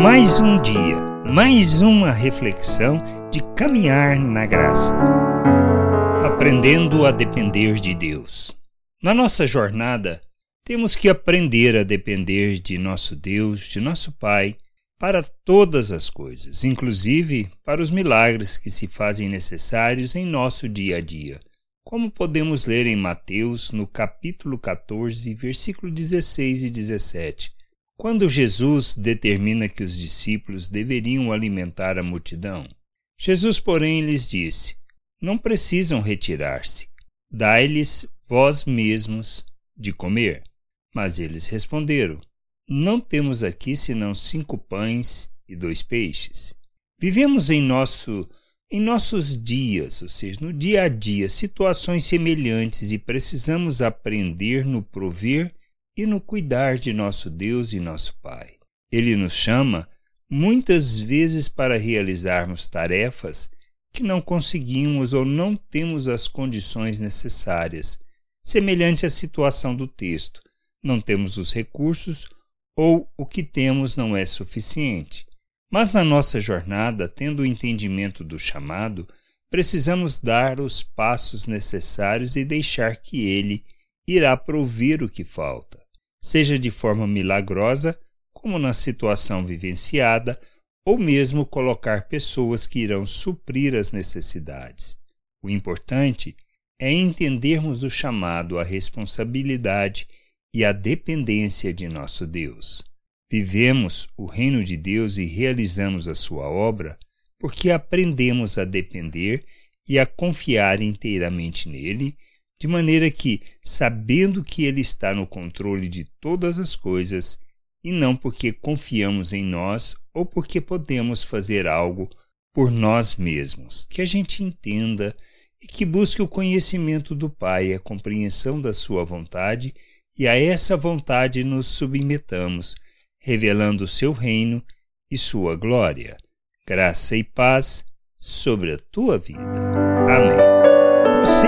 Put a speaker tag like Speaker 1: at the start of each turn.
Speaker 1: Mais um dia, mais uma reflexão de caminhar na graça. Aprendendo a depender de Deus. Na nossa jornada, temos que aprender a depender de nosso Deus, de nosso Pai, para todas as coisas, inclusive para os milagres que se fazem necessários em nosso dia a dia, como podemos ler em Mateus, no capítulo 14, versículo 16 e 17, quando Jesus determina que os discípulos deveriam alimentar a multidão. Jesus, porém, lhes disse: Não precisam retirar-se, dai-lhes vós mesmos de comer. Mas eles responderam: não temos aqui senão cinco pães e dois peixes. Vivemos em nosso em nossos dias, ou seja, no dia a dia, situações semelhantes e precisamos aprender no prover e no cuidar de nosso Deus e nosso Pai. Ele nos chama muitas vezes para realizarmos tarefas que não conseguimos ou não temos as condições necessárias, semelhante à situação do texto. Não temos os recursos ou o que temos não é suficiente. Mas na nossa jornada, tendo o entendimento do chamado, precisamos dar os passos necessários e deixar que Ele irá prover o que falta, seja de forma milagrosa, como na situação vivenciada, ou mesmo colocar pessoas que irão suprir as necessidades. O importante é entendermos o chamado à responsabilidade e a dependência de nosso Deus. Vivemos o reino de Deus e realizamos a sua obra porque aprendemos a depender e a confiar inteiramente nele, de maneira que, sabendo que ele está no controle de todas as coisas, e não porque confiamos em nós ou porque podemos fazer algo por nós mesmos, que a gente entenda e que busque o conhecimento do Pai, a compreensão da sua vontade e a essa vontade nos submetamos, revelando o seu reino e sua glória. Graça e paz sobre a tua vida. Amém.